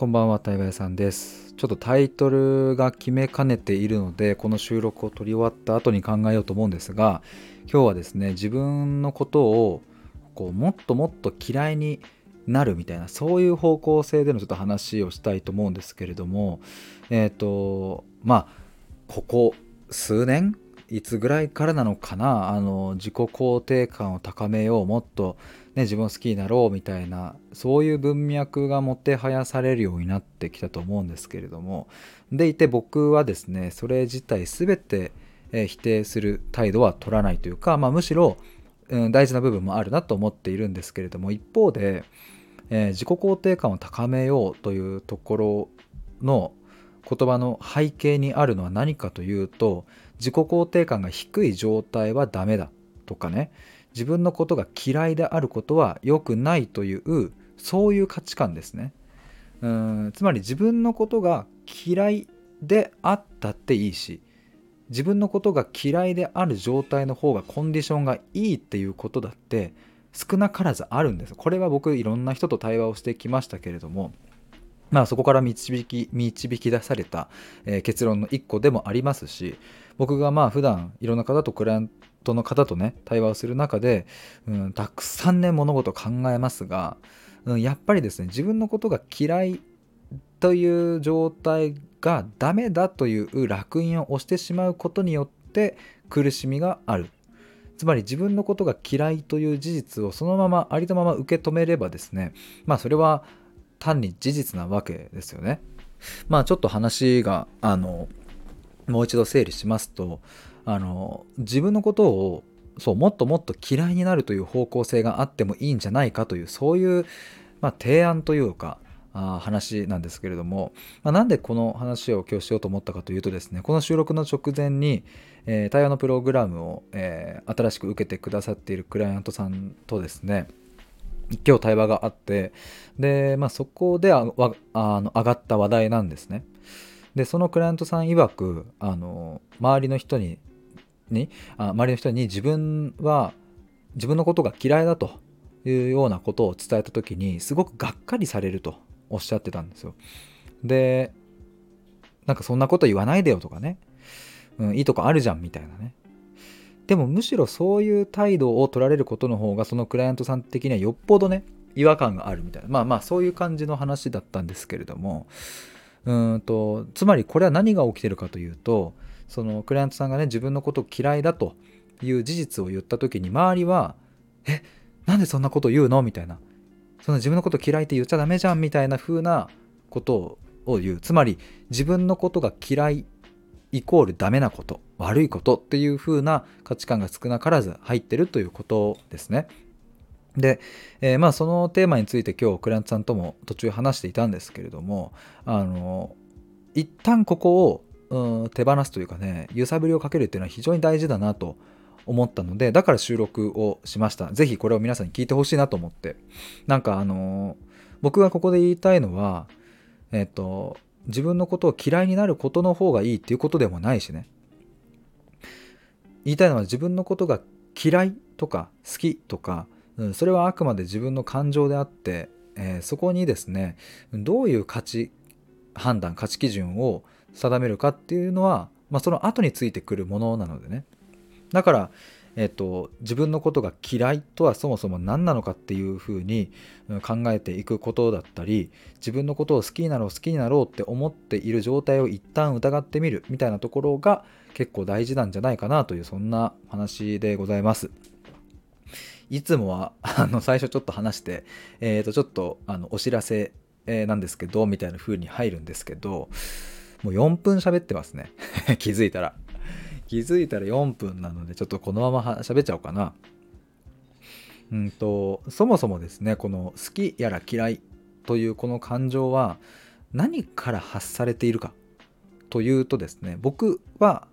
こんばんは、対話屋さんです。ちょっとタイトルが決めかねているので、この収録を撮り終わった後に考えようと思うんですが、今日はですね、自分のことをこうもっともっと嫌いになるみたいな、そういう方向性でのちょっと話をしたいと思うんですけれども、えっ、と、まあ、ここ数年いつぐらいからなのかなあの自己肯定感を高めようもっと、ね、自分を好きになろうみたいなそういう文脈がもてはやされるようになってきたと思うんですけれどもでいて僕はですねそれ自体全て、否定する態度は取らないというか、まあ、むしろ、うん、大事な部分もあるなと思っているんですけれども一方で、えー自己肯定感を高めようというところの言葉の背景にあるのは何かというと自己肯定感が低い状態はダメだとかね自分のことが嫌いであることは良くないというそういう価値観ですね。うんつまり自分のことが嫌いであったっていいし自分のことが嫌いである状態の方がコンディションがいいっていうことだって少なからずあるんです。これは僕いろんな人と対話をしてきましたけれどもまあそこから導き導き出された、え結論の一個でもありますし僕がまあ普段いろんな方とクライアントの方とね対話をする中で、うん、たくさんね物事を考えますが、うん、やっぱりですね自分のことが嫌いという状態がダメだという烙印を押してしまうことによって苦しみがあるつまり自分のことが嫌いという事実をそのままありのまま受け止めればですねまあそれは単に事実なわけですよね。まあちょっと話があのもう一度整理しますとあの自分のことをそうもっともっと嫌いになるという方向性があってもいいんじゃないかというそういう、まあ、提案というかあ話なんですけれども、まあ、なんでこの話を今日しようと思ったかというとですねこの収録の直前に、えー対話のプログラムを、えー新しく受けてくださっているクライアントさんとですね今日対話があってで、まあ、そこであわあの上がった話題なんですね。でそのクライアントさん曰くあの周りの人ににあ周りの人に自分は自分のことが嫌いだというようなことを伝えた時にすごくがっかりされるとおっしゃってたんですよ。でなんかそんなこと言わないでよとかね、うん、いいとこあるじゃんみたいなね。でもむしろそういう態度を取られることの方がそのクライアントさん的にはよっぽどね違和感があるみたいな。まあまあそういう感じの話だったんですけれども。うんとつまりこれは何が起きてるかというとそのクライアントさんがね自分のことを嫌いだという事実を言った時に周りは「えなんでそんなこと言うの?」みたいなその自分のこと嫌いって言っちゃダメじゃんみたいな風なことを言うつまり自分のことが嫌いイコールダメなこと悪いことっていう風な価値観が少なからず入ってるということですね。で、えーまあそのテーマについて今日クライアントさんとも途中話していたんですけれどもあの一旦ここを、うん手放すというかね揺さぶりをかけるっていうのは非常に大事だなと思ったのでだから収録をしました。是非これを皆さんに聞いてほしいなと思って。なんかあの僕がここで言いたいのはえっ、と自分のことを嫌いになることの方がいいっていうことでもないしね。言いたいのは自分のことが嫌いとか好きとか、うん、それはあくまで自分の感情であって、えーそこにですねどういう価値判断価値基準を定めるかっていうのは、まあ、その後についてくるものなのでねだから、えっと自分のことが嫌いとはそもそも何なのかっていうふうに考えていくことだったり自分のことを好きになろう好きになろうって思っている状態を一旦疑ってみるみたいなところが結構大事なんじゃないかなというそんな話でございます。いつもはあの最初ちょっと話して、えー、とちょっとあのお知らせ、えーなんですけどみたいな風に入るんですけどもう4分喋ってますね。気づいたら。気づいたら4分なのでちょっとこのまま喋っちゃおうかな。うんとそもそもですねこの好きやら嫌いというこの感情は何から発されているかというとですね僕は、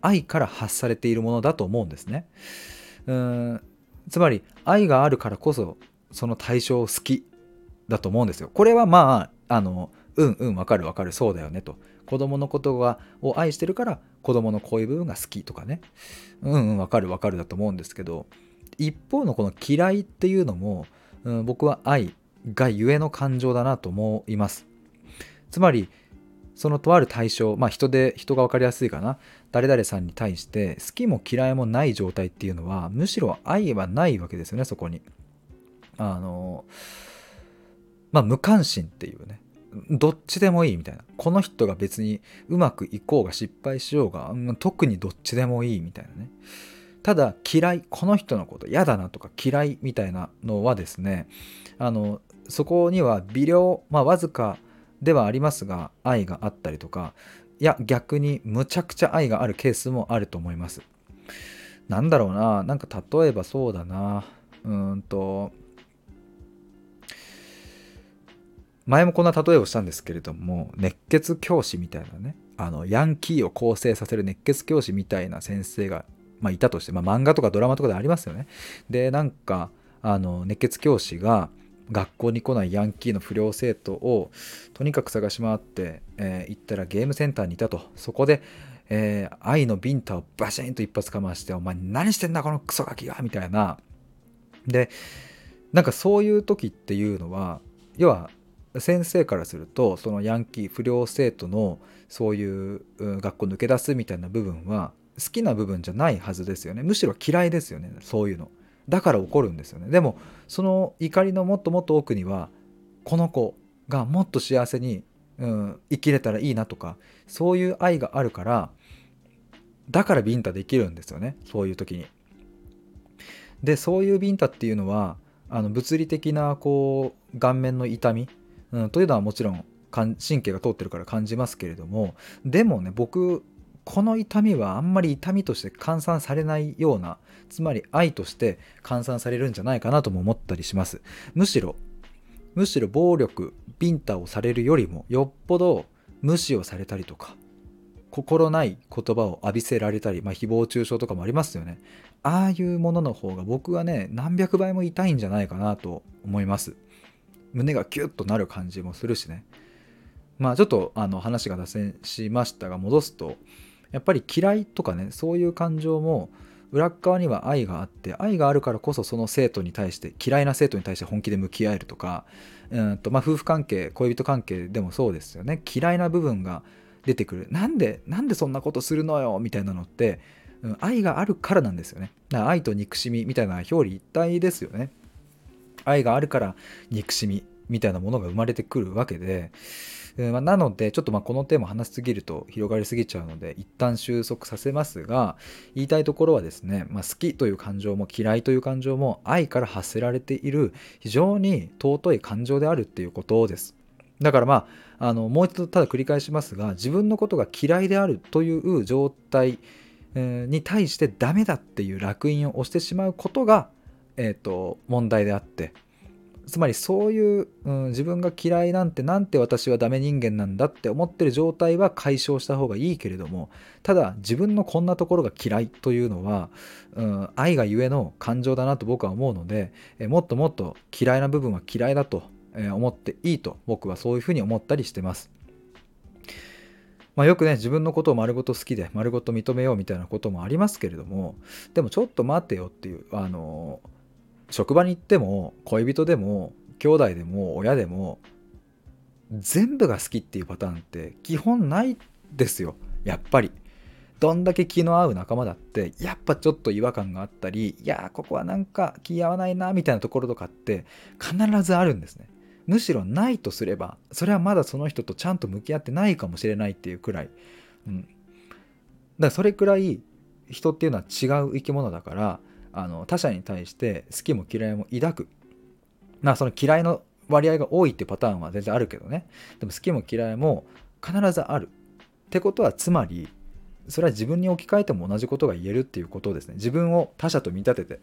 愛から発されているものだと思うんですね。うーんつまり愛があるからこそその対象を好きだと思うんですよ。これはまああのうんうんわかるわかるそうだよねと。子供のことがを愛してるから子供のこういう部分が好きとかね。うんうんわかるわかるだと思うんですけど一方のこの嫌いっていうのも、うん、僕は愛がゆえの感情だなと思います。つまりそのとある対象まあ人で人が分かりやすいかな。誰々さんに対して好きも嫌いもない状態っていうのはむしろ愛はないわけですよねそこに。あのまあ無関心っていうね。どっちでもいいみたいな。この人が別にうまくいこうが失敗しようが、特にどっちでもいいみたいなね。ただ嫌いこの人のこと嫌だなとか嫌いみたいなのはですねあのそこには微量まあわずかではありますが愛があったりとかいや逆にむちゃくちゃ愛があるケースもあると思います。なんだろうな。なんか例えばそうだな。うんと前もこんな例えをしたんですけれども熱血教師みたいなねあのヤンキーを構成させる熱血教師みたいな先生が、まあ、いたとして、まあ、漫画とかドラマとかでありますよね。でなんかあの熱血教師が学校に来ないヤンキーの不良生徒をとにかく探し回って、えー、行ったらゲームセンターにいたと。そこで、えー、愛のビンタをバシーンと一発かまして「お前何してんだこのクソガキが」みたいな。でなんかそういう時っていうのは要は先生からするとそのヤンキー不良生徒のそういう学校抜け出すみたいな部分は好きな部分じゃないはずですよね。むしろ嫌いですよね。そういうの。だから怒るんですよね。でもその怒りのもっともっと奥にはこの子がもっと幸せに、うん、生きれたらいいなとかそういう愛があるからだからビンタできるんですよね。そういう時に。でそういうビンタっていうのはあの物理的なこう顔面の痛み、うん、というのはもちろん神経が通ってるから感じますけれどもでもね僕この痛みはあんまり痛みとして換算されないようなつまり愛として換算されるんじゃないかなとも思ったりします。むしろむしろ暴力ビンタをされるよりもよっぽど無視をされたりとか心ない言葉を浴びせられたり、まあ、誹謗中傷とかもありますよね。ああいうものの方が僕はね何百倍も痛いんじゃないかなと思います。胸がキュッとなる感じもするしね。まあちょっとあの話が脱線しましたが戻すとやっぱり嫌いとかねそういう感情も裏側には愛があって愛があるからこそその生徒に対して嫌いな生徒に対して本気で向き合えるとかうんと、まあ、夫婦関係恋人関係でもそうですよね。嫌いな部分が出てくる。なんでなんでそんなことするのよみたいなのって、うん、愛があるからなんですよね。だから愛と憎しみみたいな表裏一体ですよね。愛があるから憎しみみたいなものが生まれてくるわけでえまあ、なのでちょっとまあこのテーマ話しすぎると広がりすぎちゃうので一旦収束させますが言いたいところはですね、まあ、好きという感情も嫌いという感情も愛から発せられている非常に尊い感情であるっていうことです。だからまああのもう一度ただ繰り返しますが自分のことが嫌いであるという状態に対してダメだっていう烙印を押してしまうことが、えーと問題であってつまりそういう、うん、自分が嫌いなんてなんて私はダメ人間なんだって思ってる状態は解消した方がいいけれどもただ自分のこんなところが嫌いというのは、うん、愛がゆえの感情だなと僕は思うのでえもっともっと嫌いな部分は嫌いだと思っていいと僕はそういうふうに思ったりしてます。まあ、よくね自分のことを丸ごと好きで丸ごと認めようみたいなこともありますけれどもでもちょっと待てよっていうあのー職場に行っても恋人でも兄弟でも親でも全部が好きっていうパターンって基本ないですよ。やっぱり。どんだけ気の合う仲間だってやっぱちょっと違和感があったりいやここはなんか気合わないなみたいなところとかって必ずあるんですね。むしろないとすればそれはまだその人とちゃんと向き合ってないかもしれないっていうくらい、うん、だからそれくらい人っていうのは違う生き物だからあの他者に対して好きも嫌いも抱く。まあその嫌いの割合が多いっていうパターンは全然あるけどね。でも好きも嫌いも必ずある。ってことはつまりそれは自分に置き換えても同じことが言えるっていうことですね。自分を他者と見立てて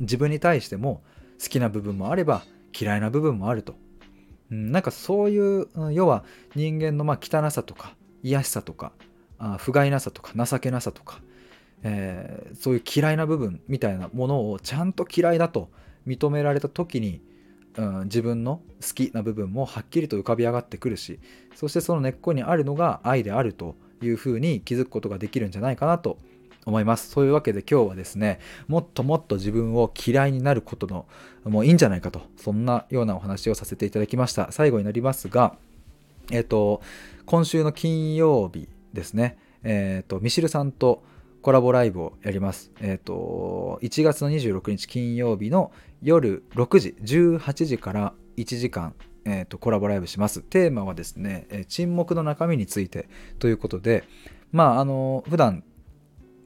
自分に対しても好きな部分もあれば嫌いな部分もあると、うん、なんかそういう要は人間のまあ汚さとか癒しさとかあ不甲斐なさとか情けなさとかえー、そういう嫌いな部分みたいなものをちゃんと嫌いだと認められた時に、うん、自分の好きな部分もはっきりと浮かび上がってくるしそしてその根っこにあるのが愛であるというふうに気づくことができるんじゃないかなと思います。そういうわけで今日はですね、もっともっと自分を嫌いになることのもういいんじゃないかと、そんなようなお話をさせていただきました。最後になりますが、えっ、と、今週の金曜日ですね、えっ、と、ミシルさんとコラボライブをやります。えっ、と、1月の26日金曜日の夜6時、18時から1時間、えーと、コラボライブします。テーマはですね、え沈黙の中身についてということで、まあ、あの、普段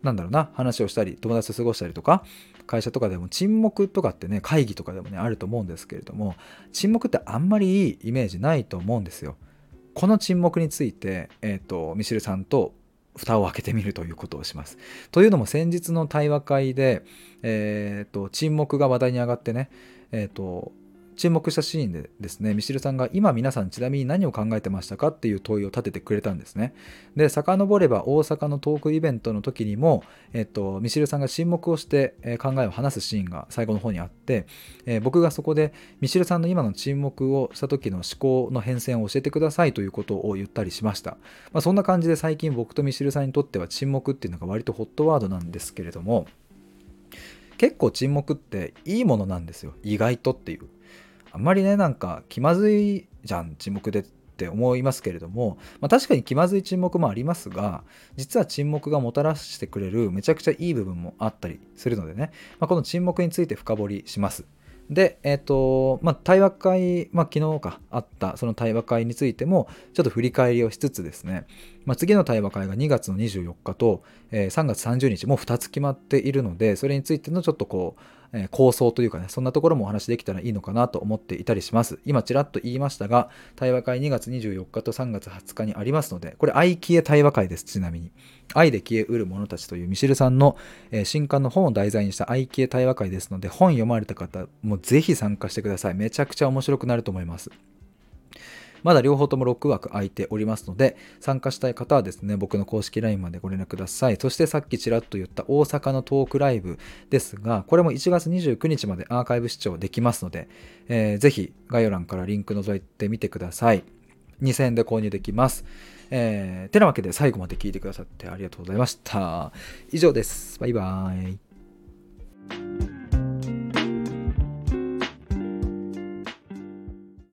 なんだろうな、話をしたり、友達と過ごしたりとか、会社とかでも沈黙とかってね、会議とかでもね、あると思うんですけれども、沈黙ってあんまりいいイメージないと思うんですよ。この沈黙について、えっ、ー、と、ミシルさんと蓋を開けてみるということをします。というのも先日の対話会で、えっ、ー、と、沈黙が話題に上がってね、えっ、ー、と、注目したシーンでですね、ミシルさんが今皆さんちなみに何を考えてましたかっていう問いを立ててくれたんですね。で、遡れば大阪のトークイベントの時にも、えっと、ミシルさんが沈黙をして、考えを話すシーンが最後の方にあって、え僕がそこでミシルさんの今の沈黙をした時の思考の変遷を教えてくださいということを言ったりしました。まあ、そんな感じで最近僕とミシルさんにとっては沈黙っていうのが割とホットワードなんですけれども、結構沈黙っていいものなんですよ。意外とっていう。あんまりねなんか気まずいじゃん沈黙でって思いますけれども、まあ、確かに気まずい沈黙もありますが実は沈黙がもたらしてくれるめちゃくちゃいい部分もあったりするのでね、まあ、この沈黙について深掘りします。で、えっ、ー、と、まあ、対話会、まあ、昨日かあったその対話会についてもちょっと振り返りをしつつですね、まあ、次の対話会が2月の24日と、えー、3月30日もう2つ決まっているのでそれについてのちょっとこうえ、構想というかね、そんなところもお話できたらいいのかなと思っていたりします。今ちらっと言いましたが、対話会2月24日と3月20日にありますので、これ愛消え対話会です、ちなみに。愛で消えうる者たちというミシルさんの、え、新刊の本を題材にした愛消え対話会ですので、本読まれた方もぜひ参加してください。めちゃくちゃ面白くなると思います。まだ両方とも6枠空いておりますので、参加したい方はですね、僕の公式 LINE までご連絡ください。そしてさっきちらっと言った大阪のトークライブですが、これも1月29日までアーカイブ視聴できますので、えー、ぜひ概要欄からリンク覗いてみてください。2000円で購入できます。えー、てなわけで最後まで聞いてくださってありがとうございました。以上です。バイバーイ。